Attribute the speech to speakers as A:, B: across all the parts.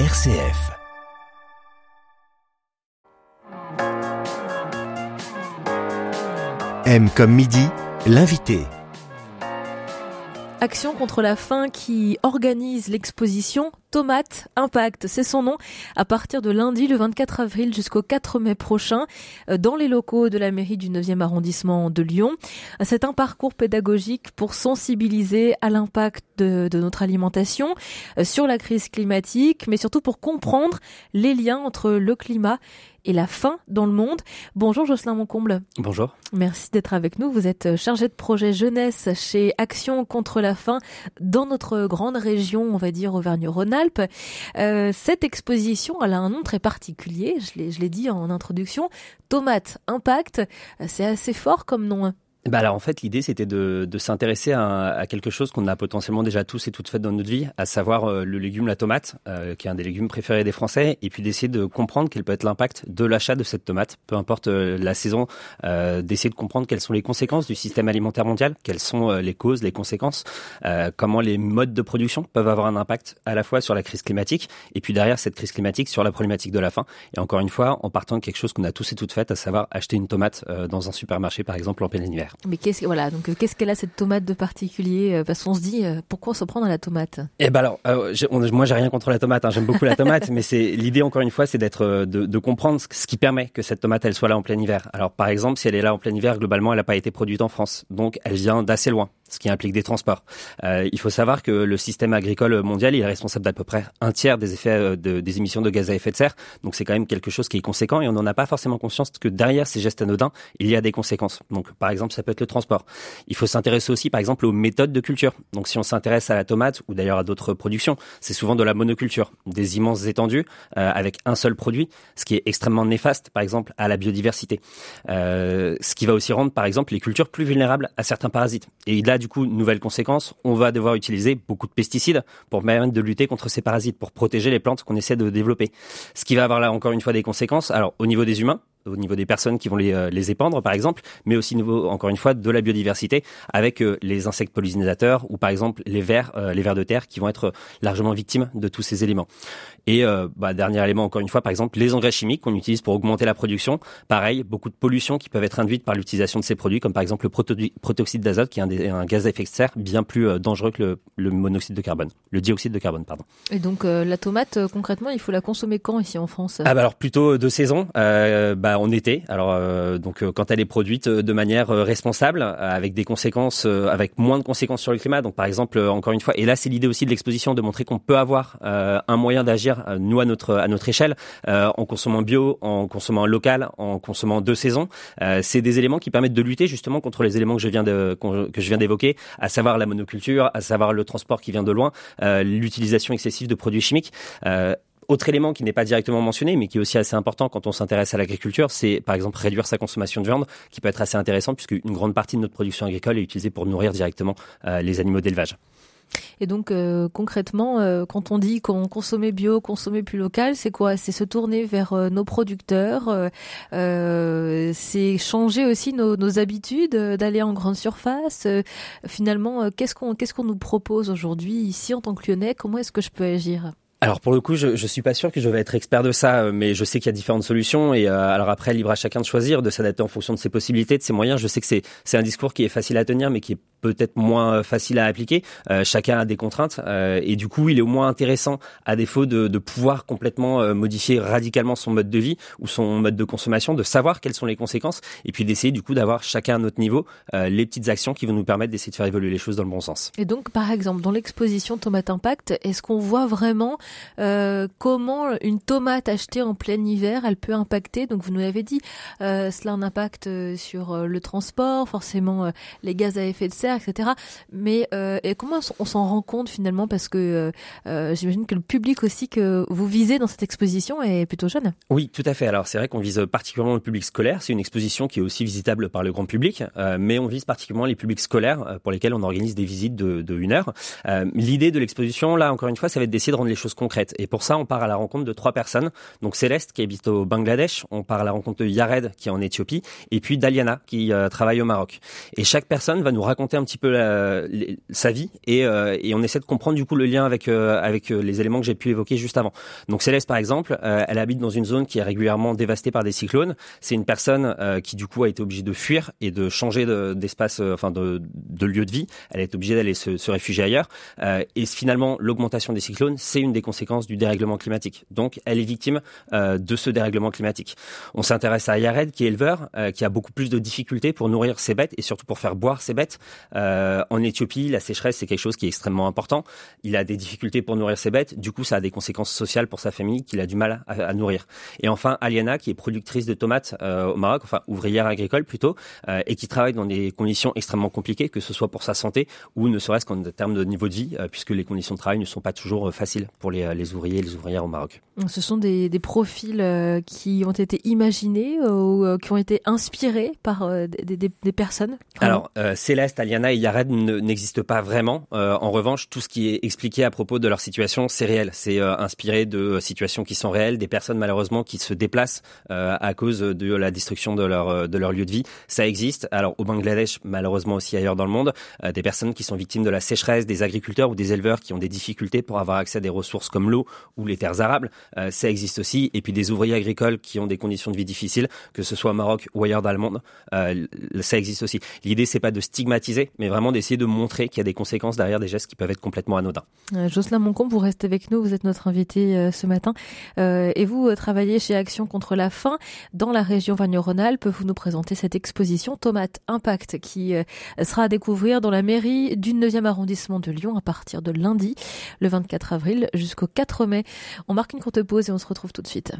A: RCF. M comme midi, l'invité.
B: Action contre la faim qui organise l'exposition Tomate Impact, c'est son nom, à partir de lundi le 24 avril jusqu'au 4 mai prochain euh, dans les locaux de la mairie du 9e arrondissement de Lyon. C'est un parcours pédagogique pour sensibiliser à l'impact de, de, notre alimentation, euh, sur la crise climatique, mais surtout pour comprendre les liens entre le climat et la faim dans le monde. Bonjour Jocelyn Moncomble.
C: Bonjour.
B: Merci d'être avec nous. Vous êtes chargé de projet jeunesse chez Action contre la faim dans notre grande région, on va dire Auvergne-Rhône-Alpes. Euh, cette exposition, elle a un nom très particulier, je l'ai dit en introduction, Tomate Impact. C'est assez fort comme nom.
C: Bah alors en fait l'idée c'était de, de s'intéresser à, à, quelque chose qu'on a potentiellement déjà tous et toutes fait dans notre vie, à savoir euh, le légume la tomate, euh, qui est un des légumes préférés des Français, et puis d'essayer de comprendre quel peut être l'impact de l'achat de cette tomate, peu importe euh, la saison, d'essayer de comprendre quelles sont les conséquences du système alimentaire mondial, quelles sont les causes, les conséquences, comment les modes de production peuvent avoir un impact à la fois sur la crise climatique et puis derrière cette crise climatique sur la problématique de la faim. Et encore une fois en partant de quelque chose qu'on a tous et toutes fait, à savoir acheter une tomate dans un supermarché par exemple en plein hiver.
B: Mais qu'est-ce voilà donc euh, qu'est-ce qu'elle a cette tomate de particulier euh, Parce qu'on se dit euh, pourquoi se prendre à la tomate?
C: Eh ben alors euh, moi j'ai rien contre la tomate, hein, j'aime beaucoup la tomate, mais c'est l'idée encore une fois c'est d'être de, de, comprendre ce qui permet que cette tomate elle soit là en plein hiver. Alors par exemple si elle est là en plein hiver globalement elle n'a pas été produite en France, donc elle vient d'assez loin ce qui implique des transports. Euh, il faut savoir que le système agricole mondial est responsable d'à peu près un tiers des effets euh, de, des émissions de gaz à effet de serre. Donc c'est quand même quelque chose qui est conséquent et on n'en a pas forcément conscience que derrière ces gestes anodins, il y a des conséquences. Donc par exemple, ça peut être le transport. Il faut s'intéresser aussi par exemple aux méthodes de culture. Donc si on s'intéresse à la tomate ou d'ailleurs à d'autres productions, c'est souvent de la monoculture, des immenses étendues euh, avec un seul produit, ce qui est extrêmement néfaste par exemple à la biodiversité. Ce qui va aussi rendre par exemple les cultures plus vulnérables à certains parasites. Et là du coup, nouvelle conséquence, on va devoir utiliser beaucoup de pesticides pour permettre de lutter contre ces parasites, pour protéger les plantes qu'on essaie de développer. Ce qui va avoir là encore une fois des conséquences. Alors au niveau des humains, au niveau des personnes qui vont les, euh, les épandre, par exemple, mais aussi, niveau, encore une fois, de la biodiversité avec euh, les insectes pollinisateurs ou, par exemple, les vers, euh, les vers de terre qui vont être largement victimes de tous ces éléments. Et bah, dernier élément, encore une fois, par exemple, les engrais chimiques qu'on utilise pour augmenter la production. Pareil, beaucoup de pollutions qui peuvent être induites par l'utilisation de ces produits, comme par exemple le protoxyde d'azote, qui est un, un, gaz à effet de serre bien plus dangereux que le, le, monoxyde de carbone, le dioxyde de carbone, pardon.
B: Et donc, la tomate, concrètement, il faut la consommer quand ici en France?
C: Ah bah alors plutôt de saison. bah, en été. Alors euh, donc euh, quand elle est produite euh, de manière responsable, avec des conséquences, avec moins de conséquences sur le climat. Donc par exemple, encore une fois, et là c'est l'idée aussi de l'exposition de montrer qu'on peut avoir un moyen d'agir nous à notre à notre échelle en consommant bio, en consommant local, en consommant de saison. c'est des éléments qui permettent de lutter justement contre les éléments que je viens de que je viens d'évoquer, à savoir la monoculture, à savoir le transport qui vient de loin, l'utilisation excessive de produits chimiques. Autre élément qui n'est pas directement mentionné, mais qui est aussi assez important quand on s'intéresse à l'agriculture, c'est par exemple réduire sa consommation de viande, qui peut être assez intéressant puisque une grande partie de notre production agricole est utilisée pour nourrir directement euh, les animaux d'élevage.
B: Et donc euh, concrètement, euh, quand on dit qu'on consommait bio, consommait plus local, c'est quoi? C'est se tourner vers nos producteurs, c'est changer aussi nos, habitudes, d'aller en grande surface. finalement, qu'est-ce qu'on nous propose aujourd'hui ici en tant que Lyonnais? Comment est-ce que je peux agir?
C: Alors pour le coup, je, je suis pas sûr que je vais être expert de ça, euh, mais je sais qu'il y a différentes solutions et euh, alors après libre à chacun de choisir, de s'adapter en fonction de ses possibilités, de ses moyens. Je sais que c'est c'est un discours qui est facile à tenir, mais qui est peut-être moins facile à appliquer. Euh, chacun a des contraintes et du coup, il est au moins intéressant, à défaut de, de pouvoir complètement modifier radicalement son mode de vie ou son mode de consommation, de savoir quelles sont les conséquences et puis d'essayer du coup d'avoir chacun à notre niveau les petites actions qui vont nous permettre d'essayer de faire évoluer les choses dans le bon sens.
B: Et donc, par exemple, dans l'exposition Tomate Impact, est-ce qu'on voit vraiment euh, comment une tomate achetée en plein hiver, elle peut impacter? Donc vous nous l'avez dit, euh, cela a un impact euh, sur euh, le transport, forcément les gaz à effet de serre, etc. Mais et comment on s'en rend compte finalement? Parce que j'imagine que le public aussi que vous visez dans cette exposition est plutôt jeune.
C: Oui, tout à fait. Alors c'est vrai qu'on vise particulièrement le public scolaire. C'est une exposition qui est aussi visitable par le grand public, mais on vise particulièrement les publics scolaires pour lesquels on organise des visites de, de une heure. L'idée de l'exposition, là encore une fois, ça va être d'essayer de rendre les choses concrètes. Et pour ça, on part à la rencontre de trois personnes. Donc Céleste qui habite au Bangladesh, on part à la rencontre de Yared qui est en Éthiopie, et puis Daliana qui euh, travaille au Maroc. Et chaque personne va nous raconter un un petit peu sa vie et, et, on essaie de comprendre du coup le lien avec avec les éléments que j'ai pu évoquer juste avant. Donc Céleste par exemple, elle habite dans une zone qui est régulièrement dévastée par des cyclones. C'est une personne qui du coup a été obligée de fuir et de changer d'espace, enfin de, de, lieu de vie. Elle est obligée d'aller se, se, réfugier ailleurs. et finalement, l'augmentation des cyclones, c'est une des conséquences du dérèglement climatique. Donc, elle est victime de ce dérèglement climatique. On s'intéresse à Yared, qui est éleveur, qui a beaucoup plus de difficultés pour nourrir ses bêtes et surtout pour faire boire ses bêtes. Euh, en Éthiopie, la sécheresse, c'est quelque chose qui est extrêmement important. Il a des difficultés pour nourrir ses bêtes. Du coup, ça a des conséquences sociales pour sa famille qu'il a du mal à, nourrir. Et enfin, Aliana, qui est productrice de tomates euh, au Maroc, enfin ouvrière agricole plutôt, euh, et qui travaille dans des conditions extrêmement compliquées, que ce soit pour sa santé ou ne serait-ce qu'en termes de niveau de vie, puisque les conditions de travail ne sont pas toujours faciles pour les, les ouvriers et les ouvrières au Maroc.
D: Ce sont des, des profils qui ont été imaginés ou qui ont été inspirés par des, des, des personnes?
C: Alors, Céleste, Aliana et Yared n'existent pas vraiment. Euh, en revanche, tout ce qui est expliqué à propos de leur situation, c'est réel. C'est euh, inspiré de situations qui sont réelles, des personnes malheureusement qui se déplacent à cause de la destruction de leur de leur lieu de vie. Ça existe. Alors au Bangladesh, malheureusement aussi ailleurs dans le monde, des personnes qui sont victimes de la sécheresse, des agriculteurs ou des éleveurs qui ont des difficultés pour avoir accès à des ressources comme l'eau ou les terres arables. ça existe aussi. Et puis des ouvriers agricoles qui ont des conditions de vie difficiles, que ce soit au Maroc ou ailleurs dans le monde. ça existe aussi. L'idée, c'est pas de stigmatiser, mais vraiment d'essayer de montrer qu'il y a des conséquences derrière des gestes qui peuvent être complètement anodins.
D: Euh, Jocelyn Moncombe, vous restez avec nous, vous êtes notre invité euh, ce matin, euh, et vous travaillez chez Action contre la faim dans la région Vagno-Rhône-Alpes. Vous nous présentez cette exposition Tomate Impact qui sera à découvrir dans la mairie du 9e arrondissement de Lyon à partir de lundi, le 24 avril jusqu'au 4 mai. On marque une courte pause et on se retrouve tout de suite.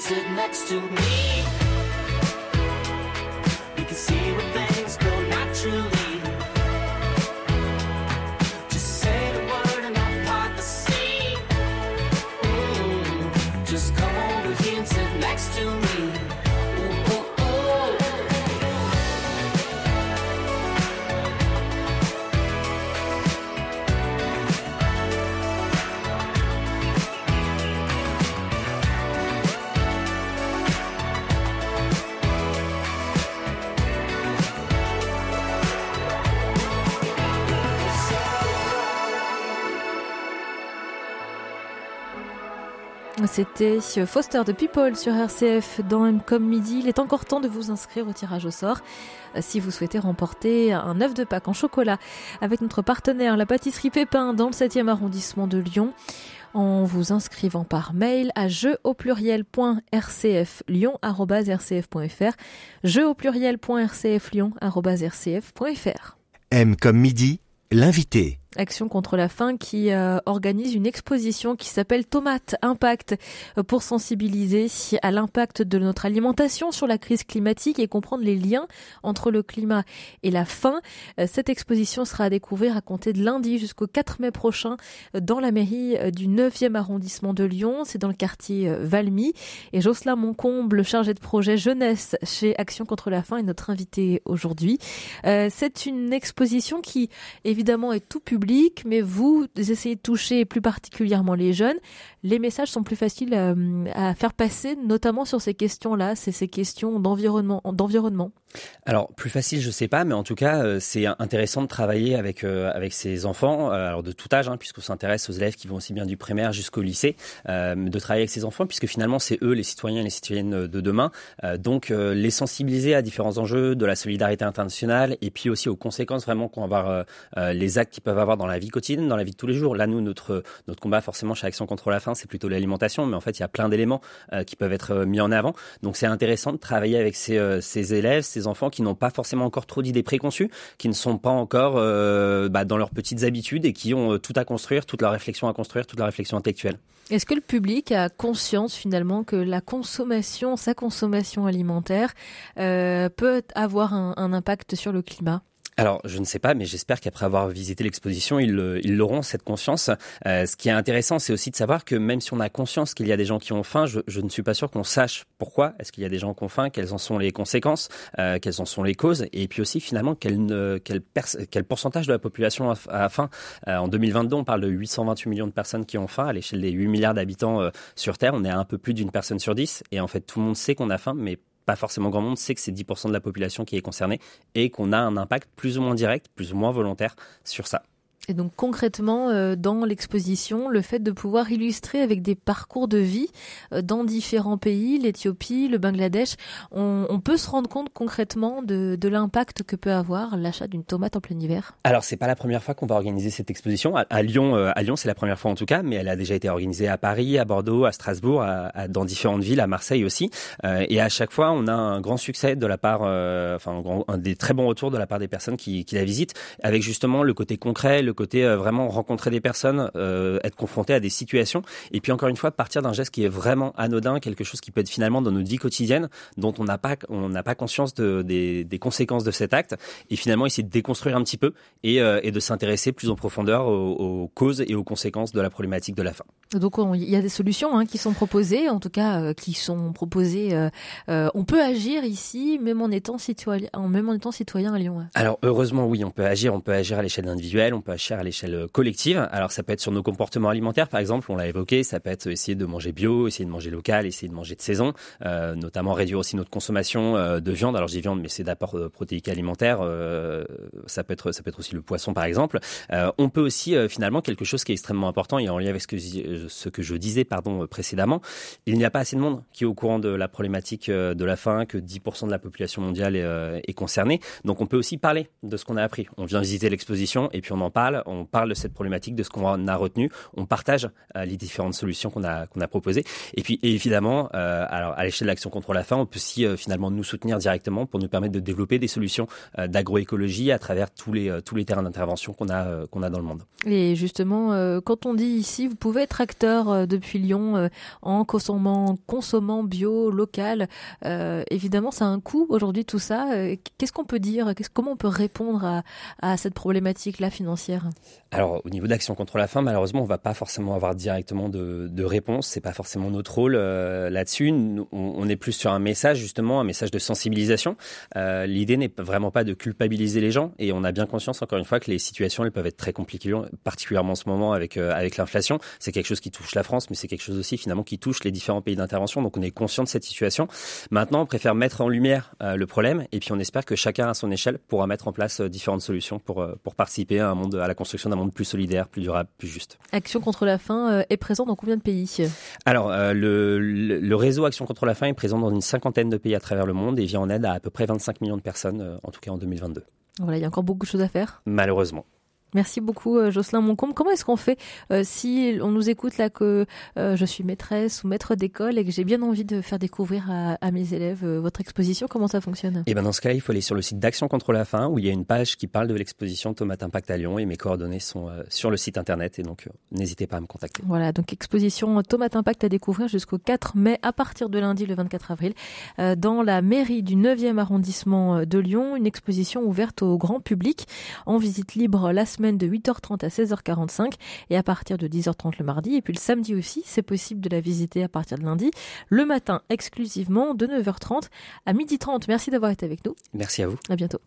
D: sit next to me.
B: C'était Foster de People sur RCF dans M comme midi. Il est encore temps de vous inscrire au tirage au sort si vous souhaitez remporter un œuf de Pâques en chocolat avec notre partenaire la pâtisserie Pépin dans le 7e arrondissement de Lyon en vous inscrivant par mail à jeu au pluriel.rcflyon.rcf.fr jeu au pluriel.rcflyon.rcf.fr
A: M comme midi, l'invité.
B: Action contre la faim qui euh, organise une exposition qui s'appelle Tomate Impact euh, pour sensibiliser à l'impact de notre alimentation sur la crise climatique et comprendre les liens entre le climat et la faim. Euh, cette exposition sera à découvrir à compter de lundi jusqu'au 4 mai prochain dans la mairie du 9e arrondissement de Lyon. C'est dans le quartier Valmy. Et Jocelyn Moncomble, chargé de projet jeunesse chez Action contre la faim, est notre invité aujourd'hui. C'est une exposition qui évidemment est tout public mais vous essayez de toucher plus particulièrement les jeunes. Les messages sont plus faciles euh, à, faire passer, notamment sur ces questions-là, ces questions d'environnement.
C: Alors plus facile, je sais pas, mais en tout cas, euh, c'est intéressant de travailler avec euh, avec ces enfants, alors de tout âge, hein, puisqu'on s'intéresse aux élèves qui vont aussi bien du primaire jusqu'au lycée, de travailler avec ces enfants, puisque finalement c'est eux les citoyens et les citoyennes de demain. donc les sensibiliser à différents enjeux de la solidarité internationale et puis aussi aux conséquences vraiment qu'on va avoir les actes qu'ils peuvent avoir dans la vie quotidienne, dans la vie de tous les jours. Là, nous, notre notre combat forcément chez Action contre la faim, c'est plutôt l'alimentation, mais en fait, il y a plein d'éléments euh, qui peuvent être euh, mis en avant. Donc, c'est intéressant de travailler avec ces, euh, ces élèves, ces enfants qui n'ont pas forcément encore trop d'idées préconçues, qui ne sont pas encore bah, dans leurs petites habitudes et qui ont tout à construire, toute leur réflexion à construire, toute leur réflexion intellectuelle.
B: Est-ce que le public a conscience finalement que la consommation, sa consommation alimentaire, peut avoir un impact sur le climat?
C: Alors, je ne sais pas, mais j'espère qu'après avoir visité l'exposition, ils, ils l'auront cette conscience. Euh, ce qui est intéressant, c'est aussi de savoir que même si on a conscience qu'il y a des gens qui ont faim, je, je ne suis pas sûr qu'on sache pourquoi est-ce qu'il y a des gens qui ont faim, quelles en sont les conséquences, euh, quelles en sont les causes, et puis aussi finalement quel, quel, quel pourcentage de la population a, faim. Euh, en 2022, on parle de 828 millions de personnes qui ont faim à l'échelle des 8 milliards d'habitants euh, sur Terre. On est à un peu plus d'une personne sur 10, et en fait tout le monde sait qu'on a faim, mais pas forcément grand monde sait que c'est 10% de la population qui est concernée et qu'on a un impact plus ou moins direct, plus ou moins volontaire sur ça.
B: Et donc concrètement, euh, dans l'exposition, le fait de pouvoir illustrer avec des parcours de vie euh, dans différents pays, l'Éthiopie, le Bangladesh, on, on, peut se rendre compte concrètement de, de l'impact que peut avoir l'achat d'une tomate en plein hiver.
C: Alors c'est pas la première fois qu'on va organiser cette exposition à, Lyon. Euh, à Lyon, c'est la première fois en tout cas, mais elle a déjà été organisée à Paris, à Bordeaux, à Strasbourg, à, à, dans différentes villes, à Marseille aussi. et à chaque fois, on a un grand succès de la part, enfin un, des très bons retours de la part des personnes qui, qui la visitent, avec justement le côté concret, le côté euh, vraiment rencontrer des personnes, euh, être confronté à des situations, et puis encore une fois partir d'un geste qui est vraiment anodin, quelque chose qui peut être finalement dans notre vie quotidienne, dont on n'a pas on n'a pas conscience de, des, des, conséquences de cet acte, et finalement essayer de déconstruire un petit peu et, euh, et de s'intéresser plus en profondeur aux, aux, causes et aux conséquences de la problématique de la faim.
B: Donc il y a des solutions hein, qui sont proposées, en tout cas qui sont proposées. on peut agir ici, même en étant citoyen, même en étant citoyen à Lyon.
C: Alors heureusement oui, on peut agir, on peut agir à l'échelle individuelle, on peut agir à l'échelle collective. Alors ça peut être sur nos comportements alimentaires, par exemple, on l'a évoqué, ça peut être essayer de manger bio, essayer de manger local, essayer de manger de saison, euh, notamment réduire aussi notre consommation euh, de viande. Alors j'ai viande, mais c'est d'apport euh, protéique alimentaire. Ça peut être ça peut être aussi le poisson, par exemple. On peut aussi finalement quelque chose qui est extrêmement important et en lien avec ce que je disais pardon précédemment. Il n'y a pas assez de monde qui est au courant de la problématique de la faim, que 10% de la population mondiale est concernée. Donc on peut aussi parler de ce qu'on a appris. On vient visiter l'exposition et puis on en parle. On parle de cette problématique, de ce qu'on a retenu. On partage euh, les différentes solutions qu'on a a proposées. Et puis évidemment, euh, alors à l'échelle de l'action contre la faim, on peut aussi euh, finalement nous soutenir directement pour nous permettre de développer des solutions d'agroécologie à travers tous les tous les terrains d'intervention qu'on a a dans le monde.
B: Et justement, quand on dit ici, vous pouvez être acteur depuis Lyon en consommant bio local. évidemment, ça a un coût aujourd'hui tout ça. Qu'est-ce qu'on peut dire? Comment on peut répondre à, à cette problématique là
C: alors, au niveau d'action contre la faim, malheureusement, on va pas forcément avoir directement de, de réponse. C'est pas forcément notre rôle euh, là-dessus. On, est plus sur un message, justement, un message de sensibilisation. Euh, L'idée n'est vraiment pas de culpabiliser les gens, et on a bien conscience, encore une fois, que les situations elles peuvent être très compliquées, particulièrement en ce moment avec euh, avec l'inflation. C'est quelque chose qui touche la France, mais c'est quelque chose aussi finalement qui touche les différents pays d'intervention. Donc, on est conscient de cette situation. Maintenant, on préfère mettre en lumière le problème, et puis on espère que chacun à son échelle pourra mettre en place différentes solutions pour pour participer à un monde à la la construction d'un monde plus solidaire, plus durable, plus juste.
B: Action contre la faim est présent dans combien de pays?
C: Alors, le, le, réseau Action contre la faim est présent dans une cinquantaine de pays à travers le monde et vient en aide à à peu près 25 millions de personnes, en tout cas en 2022.
B: Voilà, il y a encore beaucoup de choses à faire.
C: Malheureusement.
B: Merci beaucoup euh, Jocelyn Moncombe. Comment est-ce qu'on fait euh, si on nous écoute là que euh, je suis maîtresse ou maître d'école et que j'ai bien envie de faire découvrir à, mes élèves votre exposition Comment ça fonctionne?
C: Et eh ben dans ce cas, il faut aller sur le site d'Action contre la faim où il y a une page qui parle de l'exposition Tomate Impact à Lyon et mes coordonnées sont sur le site internet et donc n'hésitez pas à me contacter.
B: Voilà, donc exposition Tomate Impact à découvrir jusqu'au 4 mai à partir de lundi le 24 avril dans la mairie du 9e arrondissement de Lyon, une exposition ouverte au grand public en visite libre la semaine de 8h30 à 16h45 et à partir de 10h30 le mardi. Et puis le samedi aussi, c'est possible de la visiter à partir de lundi. Le matin exclusivement de 9h30 à 12h30. Merci d'avoir été avec nous.
C: Merci à vous.
B: À bientôt.